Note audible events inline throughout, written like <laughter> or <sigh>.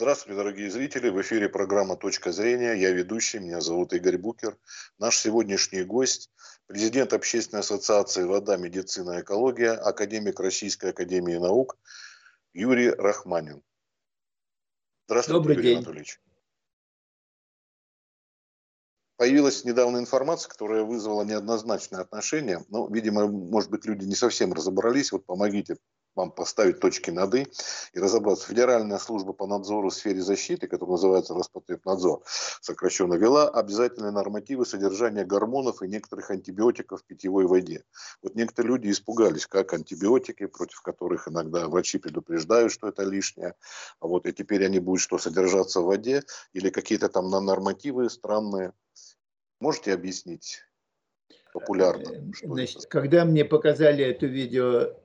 Здравствуйте, дорогие зрители. В эфире программа «Точка зрения». Я ведущий, меня зовут Игорь Букер. Наш сегодняшний гость – президент Общественной ассоциации «Вода, медицина, экология», академик Российской академии наук Юрий Рахманин. Здравствуйте, Добрый Юрий день. Анатольевич. Появилась недавно информация, которая вызвала неоднозначное отношение. Ну, видимо, может быть, люди не совсем разобрались. Вот помогите вам поставить точки над «и» и разобраться. Федеральная служба по надзору в сфере защиты, которая называется Роспотребнадзор, сокращенно вела обязательные нормативы содержания гормонов и некоторых антибиотиков в питьевой воде. Вот некоторые люди испугались, как антибиотики, против которых иногда врачи предупреждают, что это лишнее, а вот и теперь они будут что, содержаться в воде, или какие-то там нормативы странные. Можете объяснить популярно? Э, значит, это? когда мне показали это видео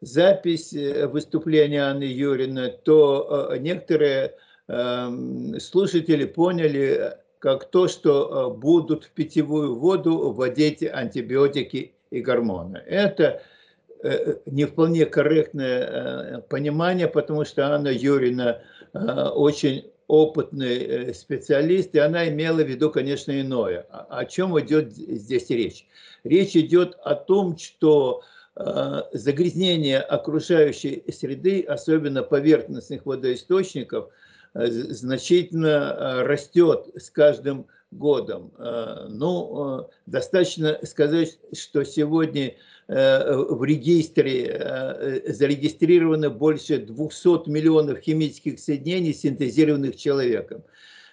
запись э, выступления Анны Юрина, то э, некоторые эм, слушатели поняли как то, что э, будут в питьевую воду вводить антибиотики и гормоны. Это не вполне корректное понимание, потому что Анна Юрина очень опытный специалист, и она имела в виду, конечно, иное. О чем идет здесь речь? Речь идет о том, что загрязнение окружающей среды, особенно поверхностных водоисточников, э, значительно э, растет с каждым годом. Ну, достаточно сказать, что сегодня в регистре зарегистрировано больше 200 миллионов химических соединений, синтезированных человеком.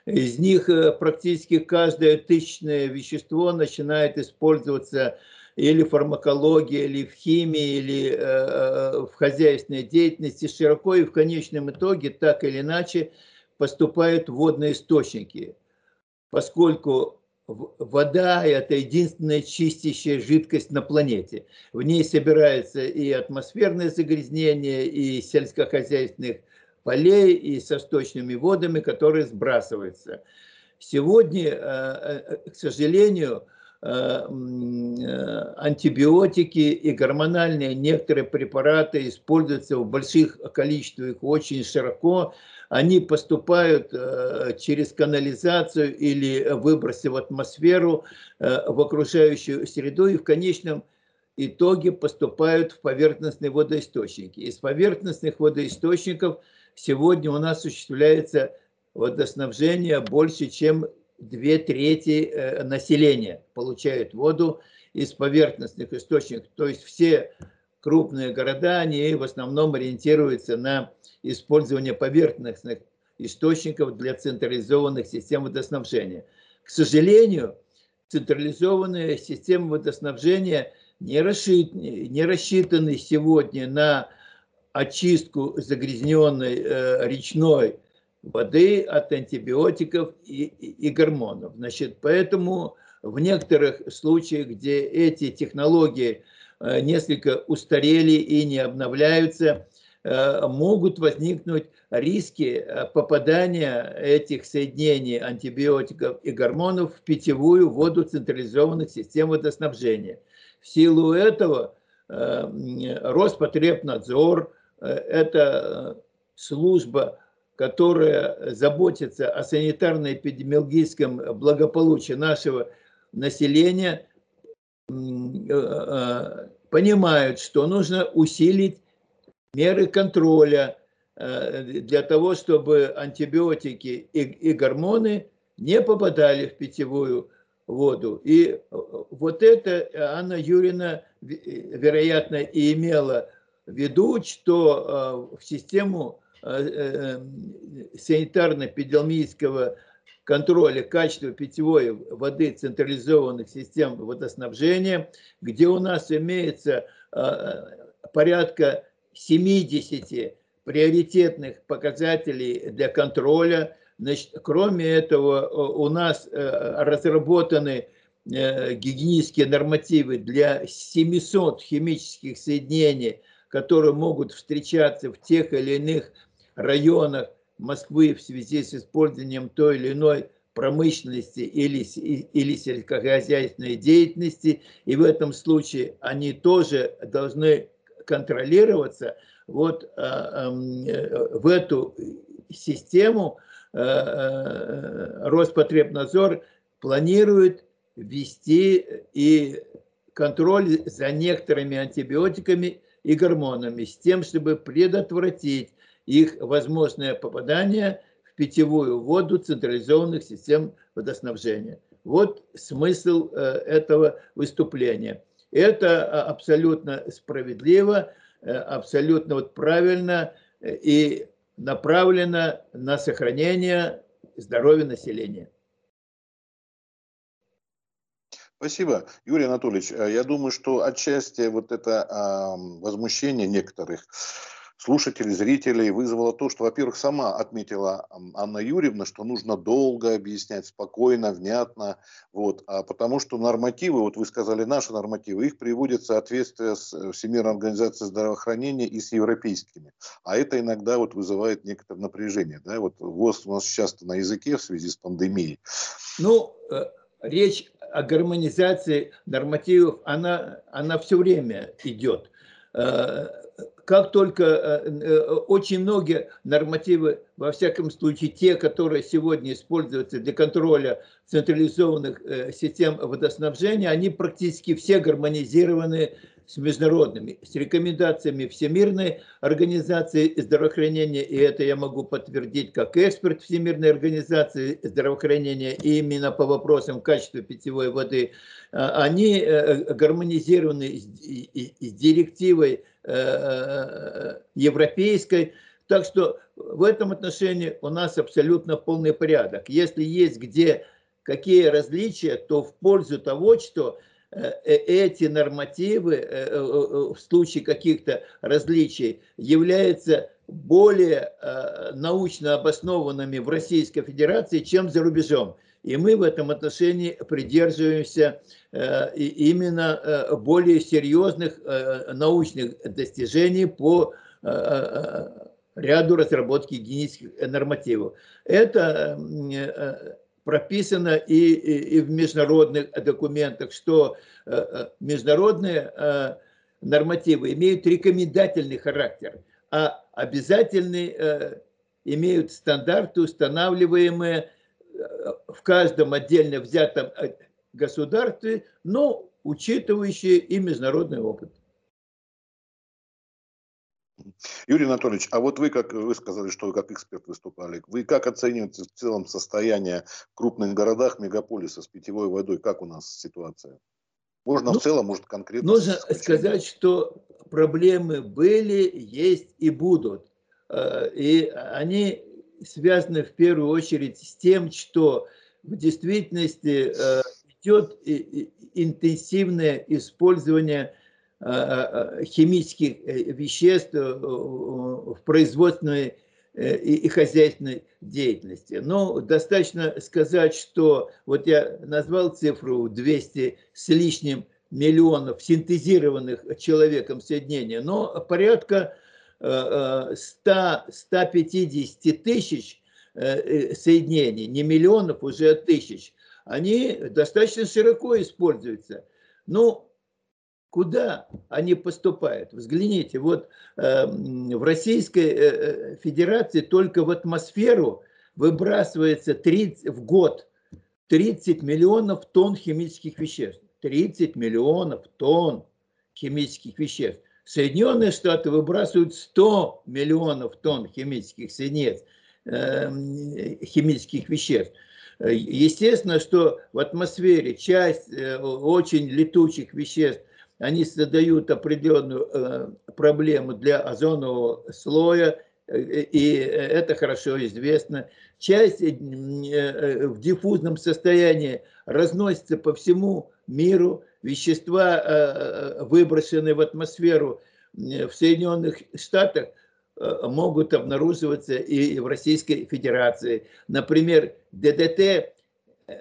Из них практически каждое тысячное вещество начинает использоваться или фармакологии, или в химии, или э, э, в хозяйственной деятельности широко и в конечном итоге так или иначе поступают в водные источники, поскольку вода – это единственная чистящая жидкость на планете. В ней собирается и атмосферное загрязнение, и сельскохозяйственных полей, и со сточными водами, которые сбрасываются. Сегодня, э, к сожалению, Э, э, антибиотики и гормональные некоторые препараты используются в больших количествах очень широко. Они поступают э, через канализацию или выбросы в атмосферу, в окружающую среду и в конечном итоге поступают в поверхностные водоисточники. Из поверхностных водоисточников сегодня у нас осуществляется водоснабжение больше, чем две трети э, населения получают воду из поверхностных источников. То есть все крупные города, они в основном ориентируются на использование поверхностных источников для централизованных систем водоснабжения. К сожалению, централизованные системы водоснабжения не, рассчит, не рассчитаны сегодня на очистку загрязненной э, речной воды от антибиотиков и, и, и гормонов. Значит, поэтому в некоторых случаях, где эти технологии э, несколько устарели и не обновляются, э, могут возникнуть риски э, попадания этих соединений антибиотиков и гормонов в питьевую воду централизованных систем водоснабжения. В силу этого Роспотребнадзор – это служба которая заботится о санитарно-эпидемиологическом благополучии нашего населения, э, э, понимают, что нужно усилить меры контроля э, для того, чтобы антибиотики и, гормоны не попадали в питьевую воду. И вот это Анна Юрина, вероятно, и имела в виду, что в систему Э, э, санитарно-эпидемиологического контроля качества питьевой воды централизованных систем водоснабжения, где у нас имеется э, порядка 70 приоритетных показателей для контроля. Значит, кроме этого, у нас разработаны гигиенические нормативы для 700 химических соединений, которые могут встречаться в тех или иных районах Москвы в связи с использованием той или иной промышленности или, или сельскохозяйственной деятельности, и в этом случае они тоже должны контролироваться. Вот а, э, в эту систему Роспотребнадзор планирует ввести и контроль за некоторыми антибиотиками и гормонами с тем, чтобы предотвратить их возможное попадание в питьевую воду централизованных систем водоснабжения. Вот смысл э, этого выступления. Это а, абсолютно справедливо, э, абсолютно вот правильно э, и направлено на сохранение здоровья населения. Спасибо, Юрий Анатольевич. Я думаю, что отчасти вот это возмущение некоторых слушателей, зрителей вызвало то, что, во-первых, сама отметила Анна Юрьевна, что нужно долго объяснять, спокойно, внятно, вот, а потому что нормативы, вот вы сказали наши нормативы, их приводят в соответствие с э, Всемирной организацией здравоохранения и с европейскими, а это иногда вот вызывает некоторое напряжение, да, вот ВОЗ у нас часто на языке в связи с пандемией. Ну, э, речь о гармонизации нормативов, она, она все время идет э, как только э, э, очень многие нормативы, во всяком случае те, которые сегодня используются для контроля централизованных э, систем водоснабжения, они практически все гармонизированы с международными, с рекомендациями Всемирной организации здравоохранения, и это я могу подтвердить как эксперт Всемирной организации здравоохранения именно по вопросам качества питьевой воды. Они гармонизированы с директивой Э, европейской. Так что в этом отношении у нас абсолютно полный порядок. Если есть где какие различия, то в пользу того, что э, э, эти нормативы в случае каких-то различий являются более научно обоснованными в Российской Федерации, чем за рубежом. И мы в этом отношении придерживаемся э, именно э, более серьезных э, научных достижений по ряду разработки гигиенических нормативов. Это прописано и, и, в международных документах, что международные нормативы имеют рекомендательный характер, а обязательные имеют стандарты, устанавливаемые в каждом отдельно взятом э, государстве, но учитывающие и международный опыт. Юрий Анатольевич, а вот вы, как вы сказали, что вы как эксперт выступали, вы как оцениваете в целом состояние в крупных городах, мегаполиса с питьевой водой? Как у нас ситуация? Можно ну, в целом, может конкретно? Нужно сказать, что проблемы были, есть и будут. Э, и они связано в первую очередь с тем, что в действительности э, идет интенсивное использование э, э, химических веществ в производственной и хозяйственной деятельности. Но достаточно сказать, что вот я назвал цифру 200 с лишним миллионов синтезированных человеком соединения, но порядка 100-150 тысяч э, э, соединений, не миллионов, уже тысяч, они достаточно широко используются. Ну, куда они поступают? Взгляните, вот эм, в Российской э, Федерации только в атмосферу выбрасывается 30, в год 30 миллионов тонн химических веществ. 30 миллионов тонн химических веществ. Соединенные Штаты выбрасывают 100 миллионов тонн химических соединений, эм, химических веществ. Естественно, что в атмосфере часть э, очень летучих веществ, они создают определенную э, проблему для озонового слоя, э, и это хорошо известно. Часть в диффузном состоянии разносится по всему миру, вещества, э, э, выброшенные в атмосферу в Соединенных Штатах, э, могут обнаруживаться и в Российской Федерации. Например, ДДТ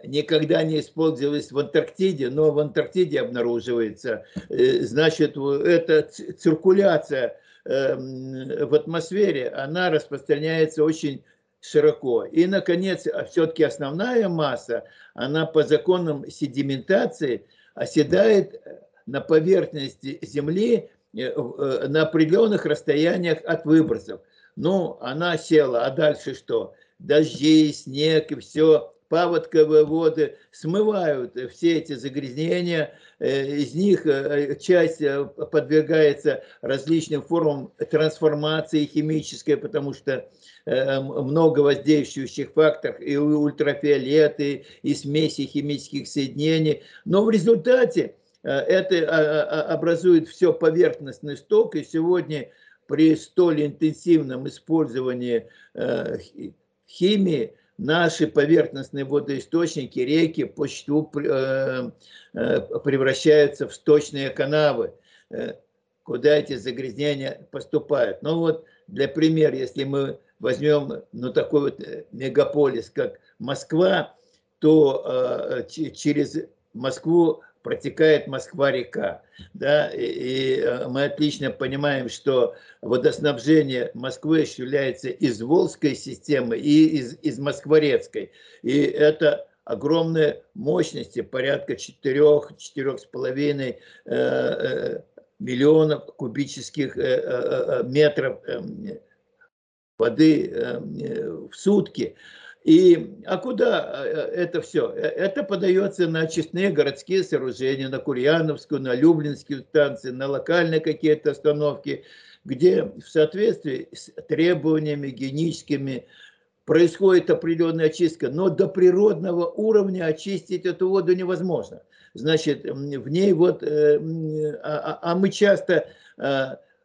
никогда не использовалось в Антарктиде, но в Антарктиде обнаруживается. Значит, эта циркуляция в атмосфере, она распространяется очень широко. И, наконец, все-таки основная масса, она по законам седиментации – оседает на поверхности Земли э, э, на определенных расстояниях от выбросов. Ну, она села, а дальше что? Дожди, снег и все, паводковые воды смывают все эти загрязнения, э, из них э, часть э, подвергается различным формам трансформации химической, потому что много воздействующих факторов, и ультрафиолеты, и смеси химических соединений. Но в результате это а, а, образует все поверхностный сток, и сегодня при столь интенсивном использовании химии наши поверхностные водоисточники, реки почту э, э, превращаются в сточные канавы, куда эти загрязнения поступают. Ну вот, для примера, если мы возьмем ну, такой вот мегаполис, как Москва, то через Москву протекает Москва-река. Да? И, и э, мы отлично понимаем, что водоснабжение Москвы осуществляется из Волжской системы и из, из Москворецкой. И это огромные мощности, порядка 4-4,5 э, э, миллионов кубических э, метров воды в сутки. И, а куда э, это все? Э, это подается на очистные городские сооружения, на Курьяновскую, на Люблинские станции, на локальные какие-то остановки, где в соответствии с требованиями гигиеническими происходит определенная очистка, но до природного уровня очистить эту воду невозможно. Значит, в ней вот, э, а, а, а мы часто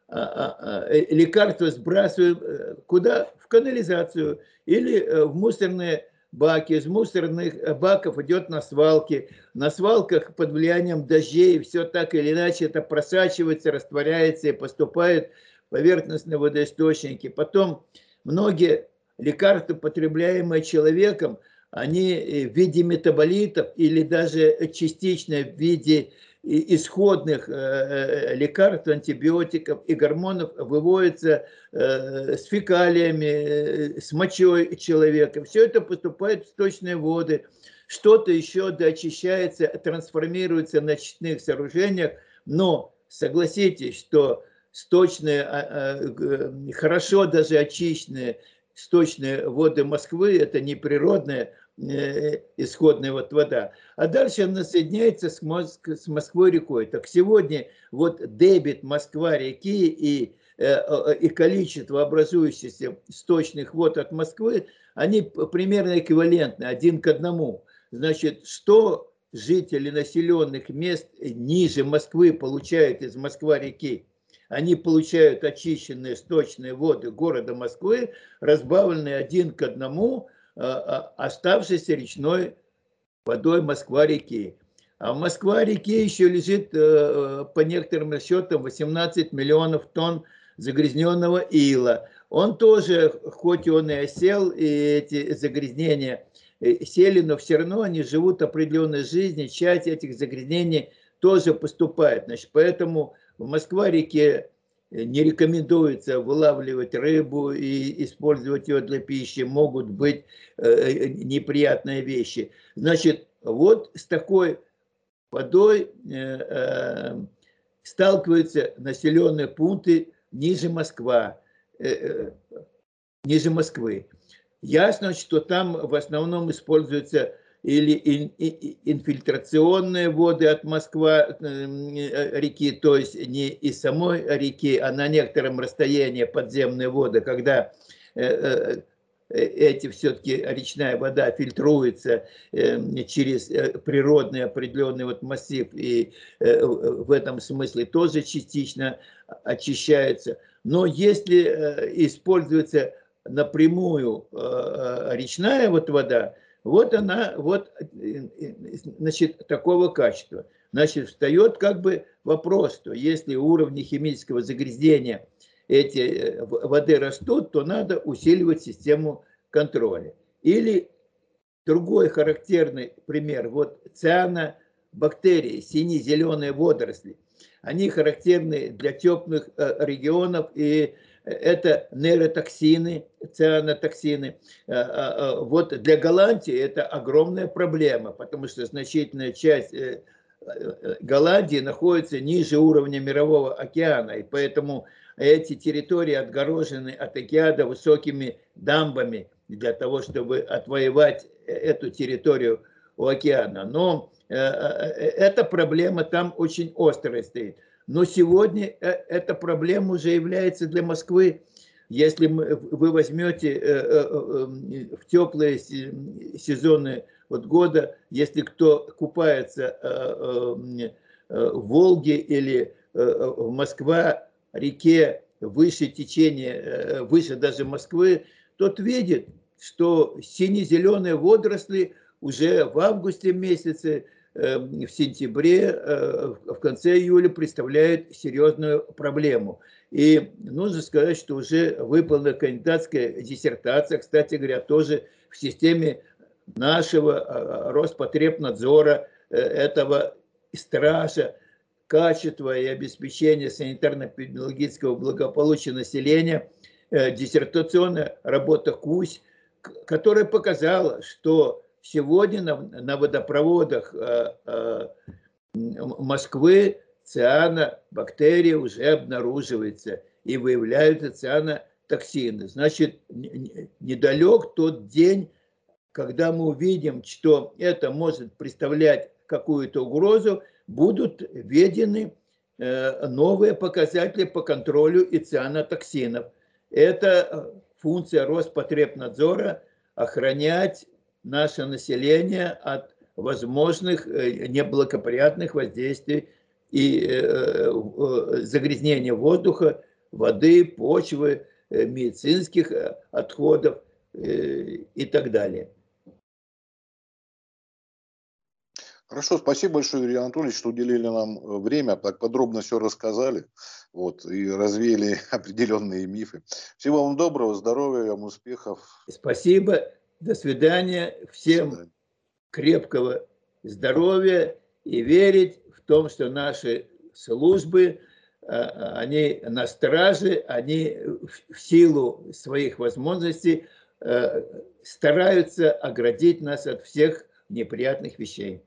лекарства сбрасываем куда? В канализацию или э, в мусорные баки. Из мусорных э, баков идет на свалки. На свалках под влиянием дождей все так или иначе это просачивается, растворяется и поступает в поверхностные водоисточники. Потом многие лекарства, потребляемые человеком, они э, в виде метаболитов или даже частично в виде исходных э, э, лекарств, антибиотиков и гормонов выводится э, с фекалиями, с мочой человека. Все это поступает в сточные воды. Что-то еще доочищается, трансформируется на очистных сооружениях, но согласитесь, что сточные, а, а, хорошо даже очищенные сточные воды Москвы – это не природная Э, исходная вот вода. А дальше она соединяется с, Моск, с Москвой рекой. Так сегодня вот дебит Москва-реки и, э, и количество образующихся сточных вод от Москвы, они примерно эквивалентны один к одному. Значит, что жители населенных мест ниже Москвы получают из Москва-реки? Они получают очищенные сточные воды города Москвы, разбавленные один к одному – Э, э, оставшейся речной водой Москва-реки. А в Москва-реке еще лежит, э, по некоторым расчетам, 18 миллионов тонн загрязненного ила. Он тоже, хоть он и осел, и эти загрязнения сели, но все равно они живут определенной жизнью, часть этих загрязнений тоже поступает. Значит, поэтому в Москва-реке не рекомендуется вылавливать рыбу и использовать ее для пищи, могут быть э, неприятные вещи. Значит, вот с такой водой э, э, сталкиваются населенные пункты ниже Москва, ниже Москвы. Ясно, что там в основном используется или инфильтрационные воды от Москвы э, реки, то есть не из самой реки, а на некотором расстоянии подземные воды, когда э, э, эти все-таки речная вода фильтруется через природный определенный вот массив и в этом смысле тоже частично очищается. Но если используется напрямую речная вот вода, вот она, вот, значит, такого качества. Значит, встает как бы вопрос, что если уровни химического загрязнения эти э, воды растут, то надо усиливать систему контроля. Или другой характерный пример, вот цианобактерии, сине-зеленые водоросли, они характерны для теплых э, регионов и это нейротоксины, цианотоксины. Э, э, э, вот для Голландии это огромная проблема, потому что значительная часть Голландии находится ниже уровня мирового океана, и поэтому эти территории отгорожены от океана высокими дамбами для того, чтобы отвоевать эту территорию у океана. Но эта проблема там очень острая стоит. Но сегодня эта проблема уже является для Москвы если вы возьмете э, э, э, в теплые сезоны вот года, если кто купается в Волге или в Москва, реке, выше течения, выше даже Москвы, тот видит, что сине-зеленые водоросли уже в августе месяце, в сентябре, в конце июля представляют серьезную проблему. И нужно сказать, что уже выполнена кандидатская диссертация, кстати говоря, тоже в системе нашего а, Роспотребнадзора, э, этого стража качества и обеспечения санитарно-эпидемиологического благополучия населения, э, диссертационная работа КУСь, которая показала, что сегодня на, на водопроводах э, Москвы цианобактерии уже обнаруживается и выявляются цианотоксины. Значит, недалек тот день, когда мы увидим, что это может представлять какую-то угрозу, будут введены э, новые показатели по контролю и цианотоксинов. Это э, функция Роспотребнадзора – охранять наше население от возможных э, неблагоприятных воздействий и э, э, загрязнение воздуха, воды, почвы, медицинских отходов и так далее. Хорошо, спасибо большое, Юрий Анатольевич, что уделили нам время, так подробно все рассказали вот, и развеяли <laughs> определенные мифы. Всего вам доброго, здоровья, вам успехов. Спасибо, до свидания, всем крепкого здоровья и верить том, что наши службы, э, они на страже, они в силу своих возможностей э, стараются оградить нас от всех неприятных вещей.